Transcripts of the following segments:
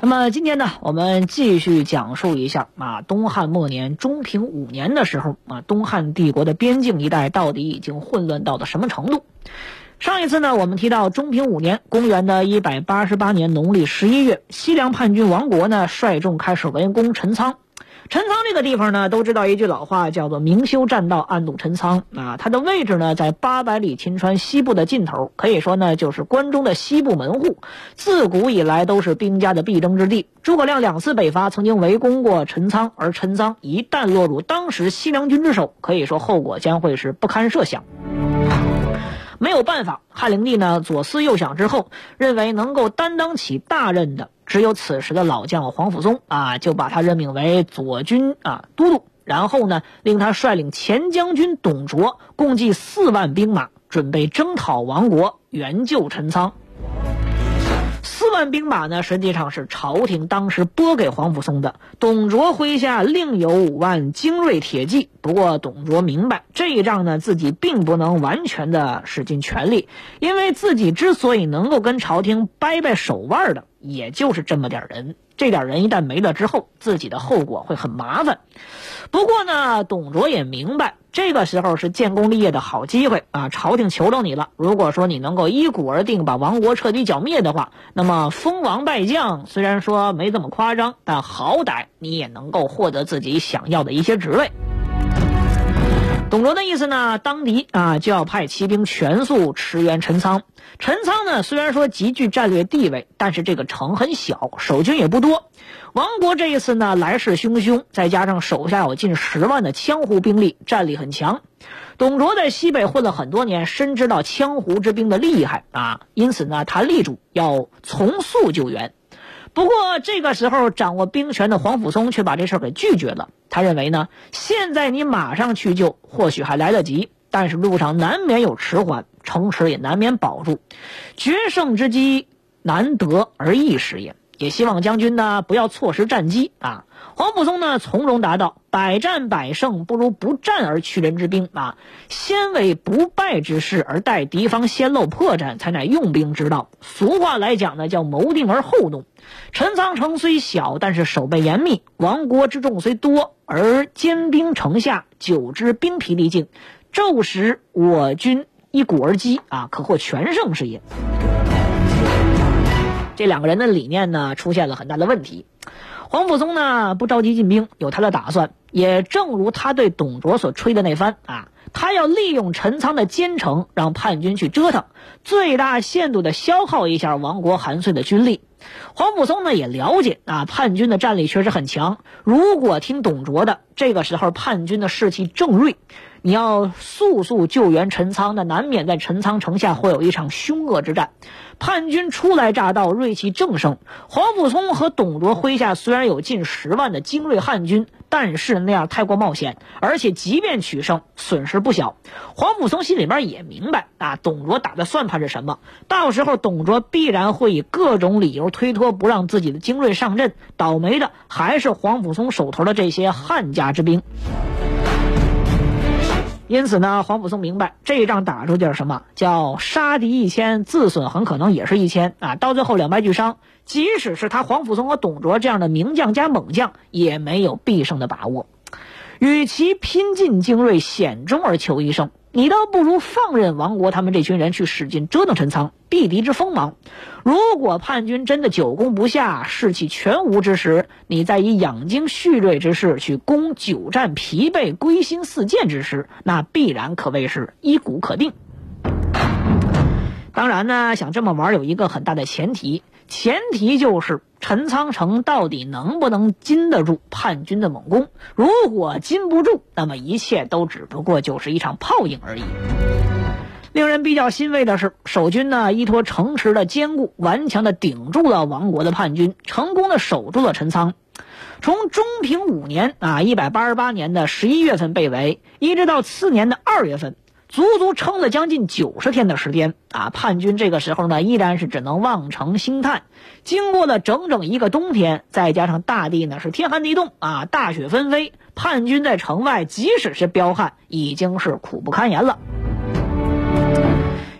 那么今天呢，我们继续讲述一下啊，东汉末年中平五年的时候啊，东汉帝国的边境一带到底已经混乱到了什么程度？上一次呢，我们提到中平五年，公元的一百八十八年农历十一月，西凉叛军王国呢率众开始围攻陈仓。陈仓这个地方呢，都知道一句老话，叫做“明修栈道，暗度陈仓”啊。它的位置呢，在八百里秦川西部的尽头，可以说呢，就是关中的西部门户。自古以来都是兵家的必争之地。诸葛亮两次北伐，曾经围攻过陈仓，而陈仓一旦落入当时西凉军之手，可以说后果将会是不堪设想。没有办法，汉灵帝呢左思右想之后，认为能够担当起大任的。只有此时的老将黄甫松啊，就把他任命为左军啊都督，然后呢，令他率领前将军董卓，共计四万兵马，准备征讨王国，援救陈仓。四万兵马呢，实际上是朝廷当时拨给黄甫松的。董卓麾下另有五万精锐铁骑，不过董卓明白这一仗呢，自己并不能完全的使尽全力，因为自己之所以能够跟朝廷掰掰手腕的。也就是这么点人，这点人一旦没了之后，自己的后果会很麻烦。不过呢，董卓也明白，这个时候是建功立业的好机会啊！朝廷求着你了，如果说你能够一鼓而定把王国彻底剿灭的话，那么封王拜将虽然说没这么夸张，但好歹你也能够获得自己想要的一些职位。董卓的意思呢，当敌啊就要派骑兵全速驰援陈仓。陈仓呢，虽然说极具战略地位，但是这个城很小，守军也不多。王国这一次呢，来势汹汹，再加上手下有近十万的羌胡兵力，战力很强。董卓在西北混了很多年，深知道羌胡之兵的厉害啊，因此呢，他力主要从速救援。不过这个时候，掌握兵权的黄甫松却把这事给拒绝了。他认为呢，现在你马上去救，或许还来得及，但是路上难免有迟缓。城池也难免保住，决胜之机难得而易失也。也希望将军呢不要错失战机啊。黄甫松呢从容答道：“百战百胜不如不战而屈人之兵啊！先为不败之势，而待敌方先露破绽，才乃用兵之道。俗话来讲呢，叫谋定而后动。陈仓城虽小，但是守备严密；亡国之众虽多，而坚兵城下，久之兵疲力尽，骤使我军。”一鼓而击啊，可获全胜是也。这两个人的理念呢，出现了很大的问题。黄甫松呢，不着急进兵，有他的打算。也正如他对董卓所吹的那番啊，他要利用陈仓的坚城，让叛军去折腾，最大限度的消耗一下王国韩遂的军力。黄甫松呢，也了解啊，叛军的战力确实很强。如果听董卓的，这个时候叛军的士气正锐。你要速速救援陈仓，那难免在陈仓城下会有一场凶恶之战。叛军初来乍到，锐气正盛。黄甫松和董卓麾下虽然有近十万的精锐汉军，但是那样太过冒险，而且即便取胜，损失不小。黄甫松心里边也明白啊，董卓打的算盘是什么？到时候董卓必然会以各种理由推脱，不让自己的精锐上阵。倒霉的还是黄甫松手头的这些汉家之兵。因此呢，黄甫松明白这一仗打出就是什么叫杀敌一千，自损很可能也是一千啊！到最后两败俱伤，即使是他黄甫松和董卓这样的名将加猛将，也没有必胜的把握。与其拼尽精锐险中而求一胜。你倒不如放任王国他们这群人去使劲折腾陈仓，避敌之锋芒。如果叛军真的久攻不下，士气全无之时，你再以养精蓄锐之势去攻久战疲惫、归心似箭之时，那必然可谓是一鼓可定。当然呢，想这么玩有一个很大的前提。前提就是陈仓城到底能不能经得住叛军的猛攻？如果禁不住，那么一切都只不过就是一场泡影而已。令人比较欣慰的是，守军呢依托城池的坚固，顽强的顶住了王国的叛军，成功的守住了陈仓。从中平五年啊，一百八十八年的十一月份被围，一直到次年的二月份，足足撑了将近九十天的时间啊。叛军这个时候呢，依然是只能望城兴叹。经过了整整一个冬天，再加上大地呢是天寒地冻啊，大雪纷飞，叛军在城外即使是彪悍，已经是苦不堪言了。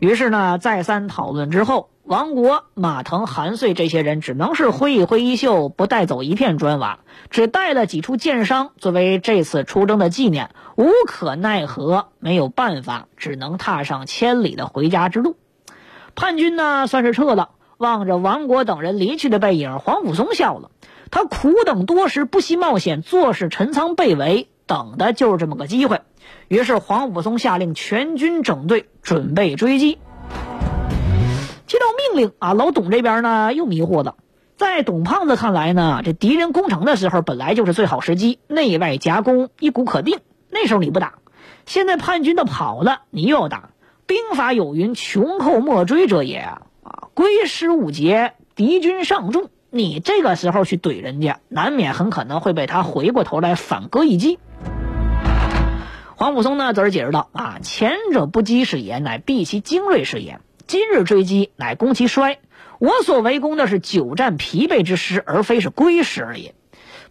于是呢，再三讨论之后。王国、马腾、韩遂这些人只能是挥一挥衣袖，不带走一片砖瓦，只带了几处箭伤作为这次出征的纪念。无可奈何，没有办法，只能踏上千里的回家之路。叛军呢，算是撤了。望着王国等人离去的背影，黄甫松笑了。他苦等多时，不惜冒险，坐视陈仓被围，等的就是这么个机会。于是黄甫松下令全军整队，准备追击。接到命令啊，老董这边呢又迷糊了。在董胖子看来呢，这敌人攻城的时候本来就是最好时机，内外夹攻，一鼓可定。那时候你不打，现在叛军都跑了，你又要打。兵法有云：“穷寇莫追者也。”啊，归师五节，敌军上众，你这个时候去怼人家，难免很可能会被他回过头来反戈一击。黄甫松呢，则是解释道：“啊，前者不击是也，乃避其精锐是也。”今日追击，乃攻其衰。我所围攻的是久战疲惫之师，而非是归师而已。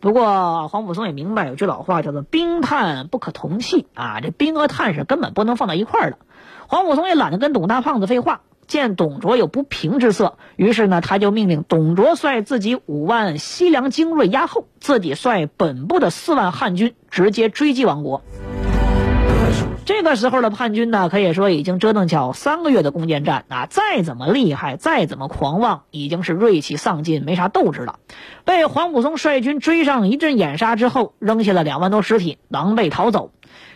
不过黄甫松也明白，有句老话叫做“兵探不可同气”啊，这兵和探是根本不能放到一块儿的。黄甫松也懒得跟董大胖子废话，见董卓有不平之色，于是呢，他就命令董卓率自己五万西凉精锐压后，自己率本部的四万汉军直接追击王国。这个时候的叛军呢，可以说已经折腾巧三个月的攻坚战啊，再怎么厉害，再怎么狂妄，已经是锐气丧尽，没啥斗志了。被黄甫松率军追上一阵掩杀之后，扔下了两万多尸体，狼狈逃走。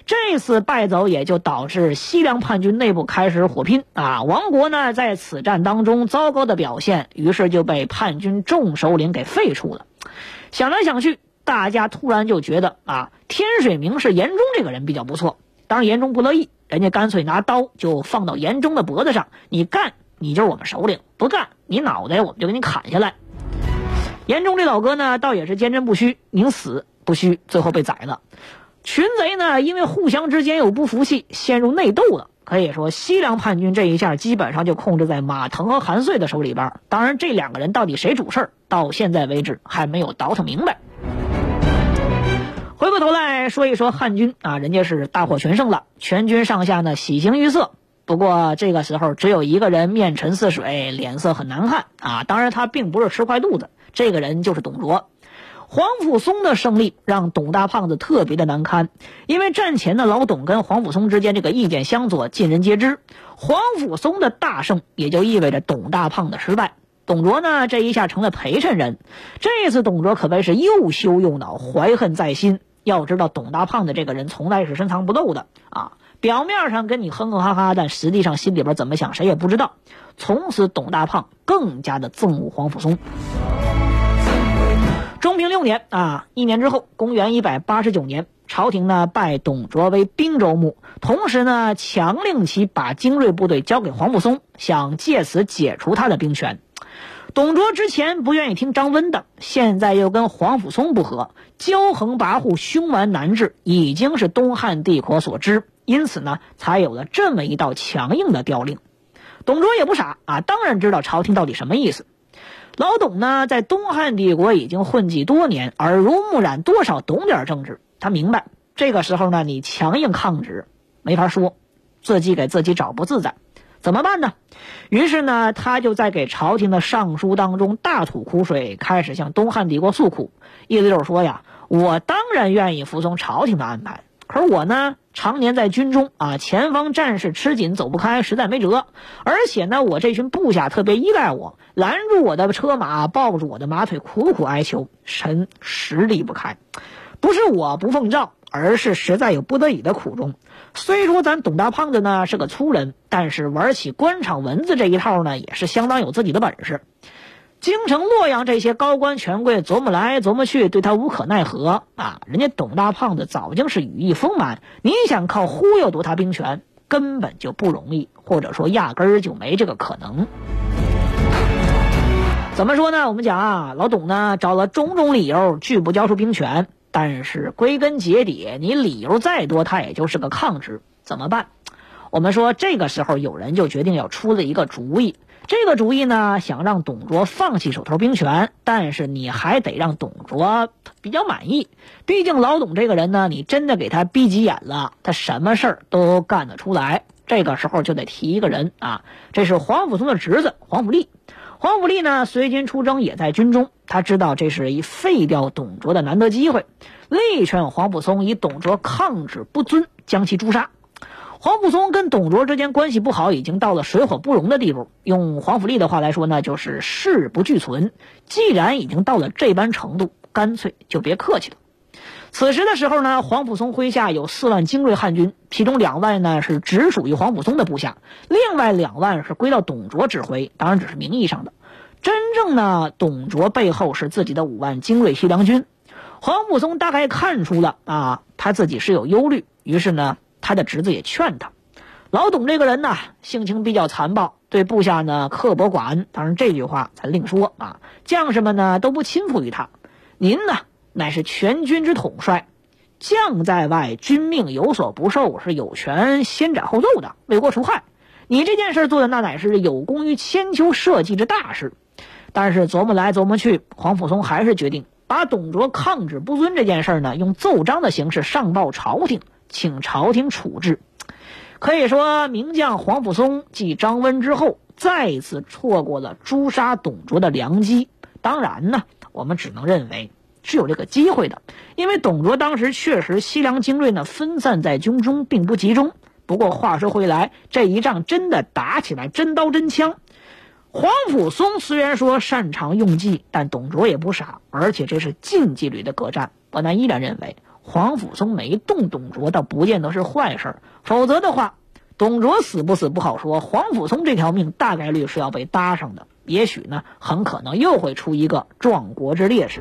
这次败走也就导致西凉叛军内部开始火拼啊。王国呢在此战当中糟糕的表现，于是就被叛军众首领给废除了。想来想去，大家突然就觉得啊，天水明是严中这个人比较不错。当然，严中不乐意，人家干脆拿刀就放到严中的脖子上，你干，你就是我们首领；不干，你脑袋我们就给你砍下来。严中这老哥呢，倒也是坚贞不屈，宁死不屈，最后被宰了。群贼呢，因为互相之间有不服气，陷入内斗了。可以说，西凉叛军这一下基本上就控制在马腾和韩遂的手里边。当然，这两个人到底谁主事儿，到现在为止还没有倒腾明白。回过头来说一说汉军啊，人家是大获全胜了，全军上下呢喜形于色。不过这个时候只有一个人面沉似水，脸色很难看啊。当然他并不是吃坏肚子，这个人就是董卓。黄甫松的胜利让董大胖子特别的难堪，因为战前的老董跟黄甫松之间这个意见相左，尽人皆知。黄甫松的大胜也就意味着董大胖的失败。董卓呢，这一下成了陪衬人。这次董卓可谓是又羞又恼，怀恨在心。要知道，董大胖子这个人从来是深藏不露的啊！表面上跟你哼哼哈哈，但实际上心里边怎么想，谁也不知道。从此，董大胖更加的憎恶黄甫松。中平六年啊，一年之后，公元一百八十九年，朝廷呢拜董卓为兵州牧，同时呢强令其把精锐部队交给黄甫松，想借此解除他的兵权。董卓之前不愿意听张温的，现在又跟黄甫松不和，骄横跋扈、凶顽难治，已经是东汉帝国所知，因此呢，才有了这么一道强硬的调令。董卓也不傻啊，当然知道朝廷到底什么意思。老董呢，在东汉帝国已经混迹多年，耳濡目染，多少懂点政治。他明白，这个时候呢，你强硬抗旨没法说，自己给自己找不自在。怎么办呢？于是呢，他就在给朝廷的上书当中大吐苦水，开始向东汉帝国诉苦。意思就是说呀，我当然愿意服从朝廷的安排，可是我呢，常年在军中啊，前方战事吃紧，走不开，实在没辙。而且呢，我这群部下特别依赖我，拦住我的车马，抱住我的马腿，苦苦哀求，神实离不开。不是我不奉诏，而是实在有不得已的苦衷。虽说咱董大胖子呢是个粗人，但是玩起官场文字这一套呢，也是相当有自己的本事。京城、洛阳这些高官权贵琢磨来琢磨去，对他无可奈何啊！人家董大胖子早经是羽翼丰满，你想靠忽悠夺他兵权，根本就不容易，或者说压根儿就没这个可能。怎么说呢？我们讲啊，老董呢找了种种理由拒不交出兵权，但是归根结底，你理由再多，他也就是个抗旨，怎么办？我们说这个时候有人就决定要出了一个主意，这个主意呢想让董卓放弃手头兵权，但是你还得让董卓比较满意，毕竟老董这个人呢，你真的给他逼急眼了，他什么事儿都干得出来。这个时候就得提一个人啊，这是皇甫嵩的侄子皇甫谧。黄甫谧呢，随军出征，也在军中。他知道这是一废掉董卓的难得机会，力劝黄甫嵩以董卓抗旨不遵，将其诛杀。黄甫嵩跟董卓之间关系不好，已经到了水火不容的地步。用黄甫谧的话来说呢，就是誓不俱存。既然已经到了这般程度，干脆就别客气了。此时的时候呢，黄甫松麾下有四万精锐汉军，其中两万呢是直属于黄甫松的部下，另外两万是归到董卓指挥，当然只是名义上的。真正呢，董卓背后是自己的五万精锐西凉军。黄甫松大概看出了啊，他自己是有忧虑，于是呢，他的侄子也劝他。老董这个人呢，性情比较残暴，对部下呢刻薄寡恩。当然这句话咱另说啊，将士们呢都不亲附于他。您呢？乃是全军之统帅，将在外，军命有所不受，是有权先斩后奏的，为国除害。你这件事做的那乃是有功于千秋社稷之大事。但是琢磨来琢磨去，黄甫嵩还是决定把董卓抗旨不遵这件事呢，用奏章的形式上报朝廷，请朝廷处置。可以说，名将黄甫嵩继张温之后，再一次错过了诛杀董卓的良机。当然呢，我们只能认为。是有这个机会的，因为董卓当时确实西凉精锐呢分散在军中，并不集中。不过话说回来，这一仗真的打起来真刀真枪。黄甫嵩虽然说擅长用计，但董卓也不傻，而且这是近距离的格战。我呢依然认为，黄甫嵩没动董卓，倒不见得是坏事儿。否则的话，董卓死不死不好说，黄甫嵩这条命大概率是要被搭上的。也许呢，很可能又会出一个壮国之烈士。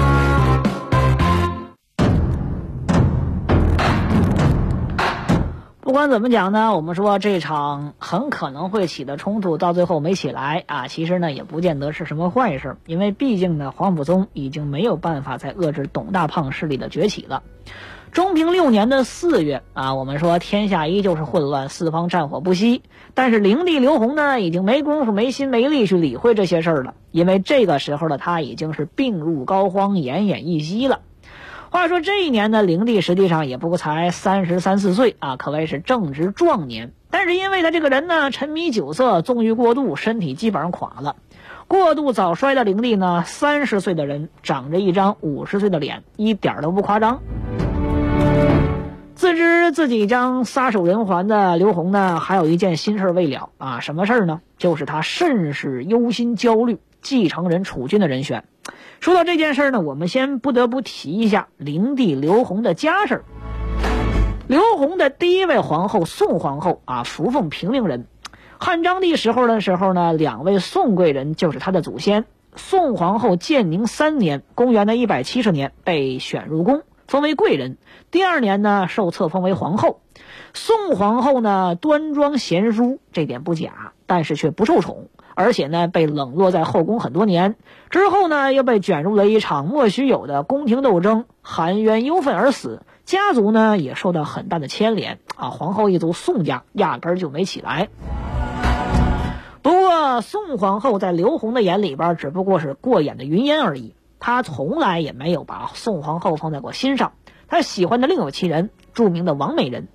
不管怎么讲呢，我们说这场很可能会起的冲突，到最后没起来啊，其实呢也不见得是什么坏事，因为毕竟呢，黄甫宗已经没有办法再遏制董大胖势力的崛起了。中平六年的四月啊，我们说天下依旧是混乱，四方战火不息，但是灵帝刘宏呢，已经没工夫、没心、没力去理会这些事儿了，因为这个时候的他已经是病入膏肓、奄奄一息了。话说这一年呢，灵帝实际上也不过才三十三四岁啊，可谓是正值壮年。但是因为他这个人呢，沉迷酒色，纵欲过度，身体基本上垮了。过度早衰的灵帝呢，三十岁的人长着一张五十岁的脸，一点都不夸张。自知自己将撒手人寰的刘宏呢，还有一件心事未了啊，什么事儿呢？就是他甚是忧心焦虑继承人储君的人选。说到这件事呢，我们先不得不提一下灵帝刘宏的家事儿刘宏的第一位皇后宋皇后啊，扶凤平陵人。汉章帝时候的时候呢，两位宋贵人就是他的祖先。宋皇后建宁三年（公元的一百七十年）被选入宫，封为贵人。第二年呢，受册封为皇后。宋皇后呢，端庄贤淑，这点不假，但是却不受宠。而且呢，被冷落在后宫很多年，之后呢，又被卷入了一场莫须有的宫廷斗争，含冤忧愤而死。家族呢，也受到很大的牵连啊。皇后一族宋家压根儿就没起来。不过，宋皇后在刘宏的眼里边，只不过是过眼的云烟而已。他从来也没有把宋皇后放在过心上。他喜欢的另有其人，著名的王美人。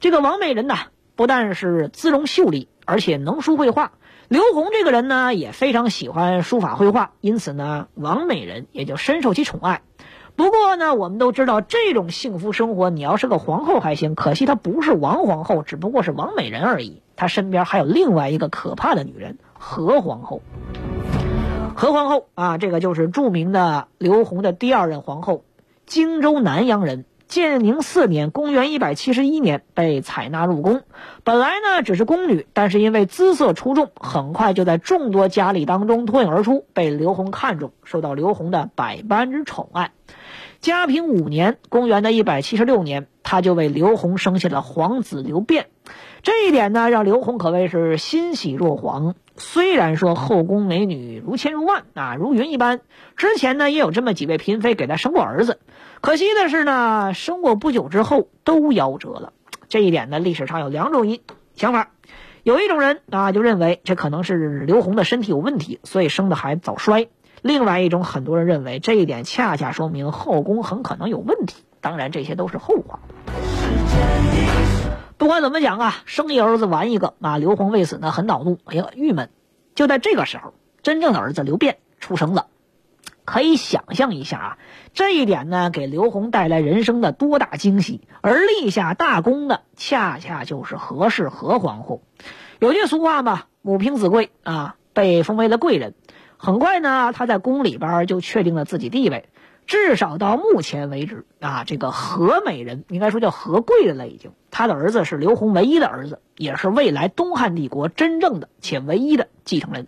这个王美人呢，不但是姿容秀丽，而且能书会画。刘宏这个人呢，也非常喜欢书法绘画，因此呢，王美人也就深受其宠爱。不过呢，我们都知道这种幸福生活，你要是个皇后还行，可惜她不是王皇后，只不过是王美人而已。她身边还有另外一个可怕的女人何皇后。何皇后啊，这个就是著名的刘宏的第二任皇后，荆州南阳人，建宁四年（公元171年）被采纳入宫。本来呢只是宫女，但是因为姿色出众，很快就在众多佳丽当中脱颖而出，被刘宏看中，受到刘宏的百般之宠爱。嘉平五年（公元的176年），他就为刘宏生下了皇子刘辩。这一点呢，让刘宏可谓是欣喜若狂。虽然说后宫美女如千如万啊，如云一般，之前呢也有这么几位嫔妃给他生过儿子，可惜的是呢，生过不久之后都夭折了。这一点呢，历史上有两种一想法，有一种人啊就认为这可能是刘宏的身体有问题，所以生的孩子早衰；另外一种，很多人认为这一点恰恰说明后宫很可能有问题。当然，这些都是后话。不管怎么讲啊，生一儿子完一个啊！刘宏为此呢很恼怒，哎呀郁闷。就在这个时候，真正的儿子刘辩出生了。可以想象一下啊，这一点呢给刘宏带来人生的多大惊喜。而立下大功的，恰恰就是何氏何皇后。有句俗话嘛，“母凭子贵”啊，被封为了贵人。很快呢，他在宫里边就确定了自己地位。至少到目前为止啊，这个何美人应该说叫何贵人了，已经。他的儿子是刘宏唯一的儿子，也是未来东汉帝国真正的且唯一的继承人。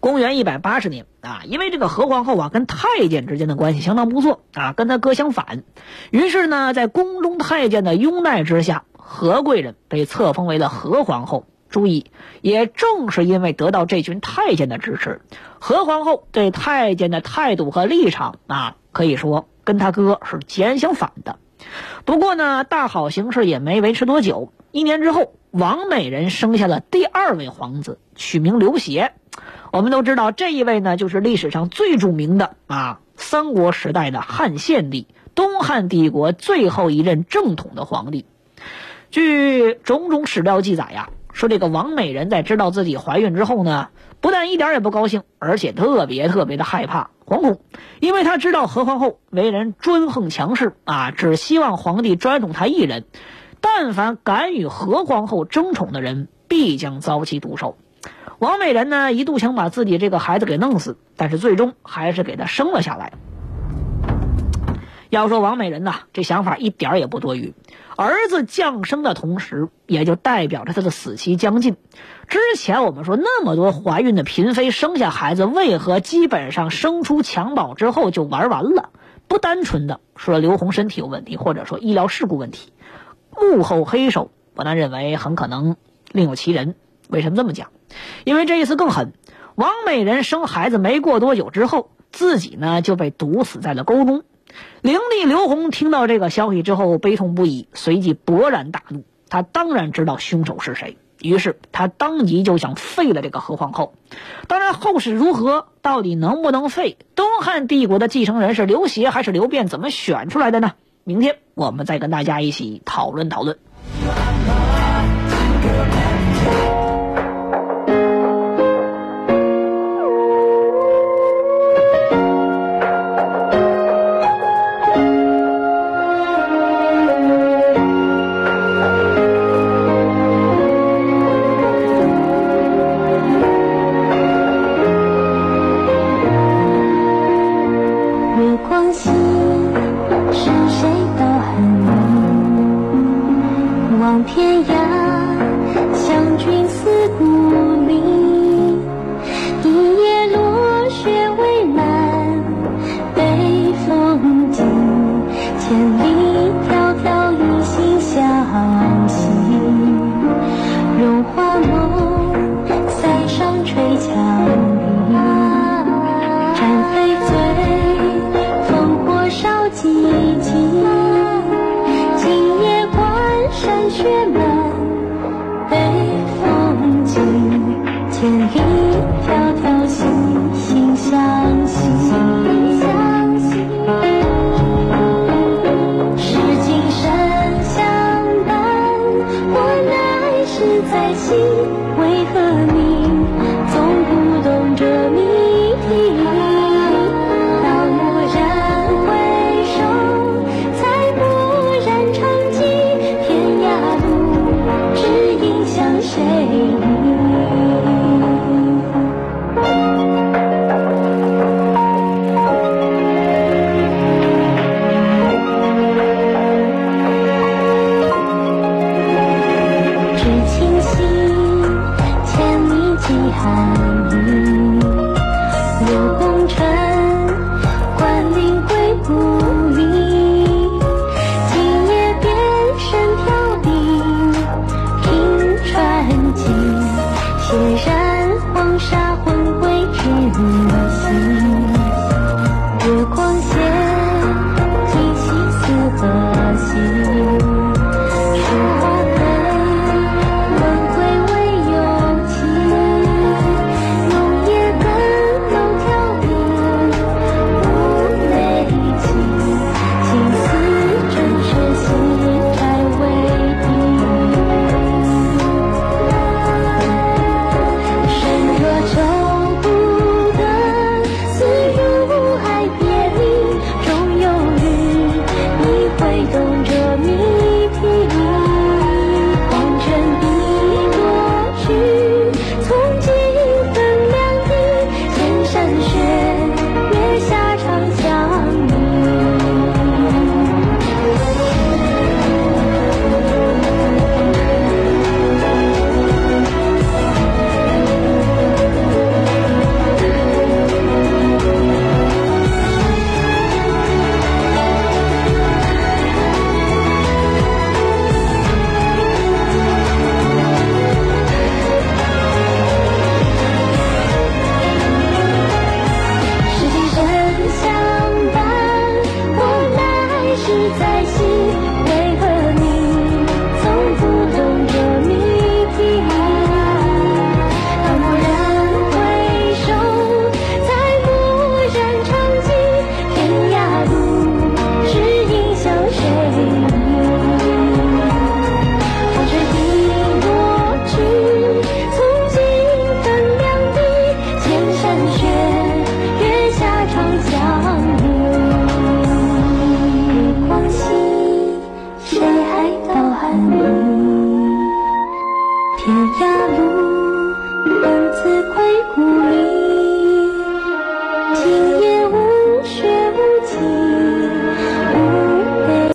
公元一百八十年啊，因为这个何皇后啊跟太监之间的关系相当不错啊，跟他哥相反，于是呢，在宫中太监的拥戴之下，何贵人被册封为了何皇后。注意，也正是因为得到这群太监的支持，何皇后对太监的态度和立场啊，可以说跟他哥是截然相反的。不过呢，大好形势也没维持多久，一年之后，王美人生下了第二位皇子，取名刘协。我们都知道，这一位呢，就是历史上最著名的啊，三国时代的汉献帝，东汉帝国最后一任正统的皇帝。据种种史料记载呀。说这个王美人在知道自己怀孕之后呢，不但一点也不高兴，而且特别特别的害怕、惶恐，因为她知道何皇后为人专横强势啊，只希望皇帝专宠她一人，但凡敢与何皇后争宠的人，必将遭其毒手。王美人呢，一度想把自己这个孩子给弄死，但是最终还是给他生了下来。要说王美人呐，这想法一点也不多余。儿子降生的同时，也就代表着他的死期将近。之前我们说那么多怀孕的嫔妃生下孩子，为何基本上生出襁褓之后就玩完了？不单纯的说刘宏身体有问题，或者说医疗事故问题，幕后黑手，我呢认为很可能另有其人。为什么这么讲？因为这一次更狠。王美人生孩子没过多久之后，自己呢就被毒死在了沟中。灵帝刘宏听到这个消息之后，悲痛不已，随即勃然大怒。他当然知道凶手是谁，于是他当即就想废了这个何皇后。当然，后事如何，到底能不能废，东汉帝国的继承人是刘协还是刘辩，怎么选出来的呢？明天我们再跟大家一起讨论讨论。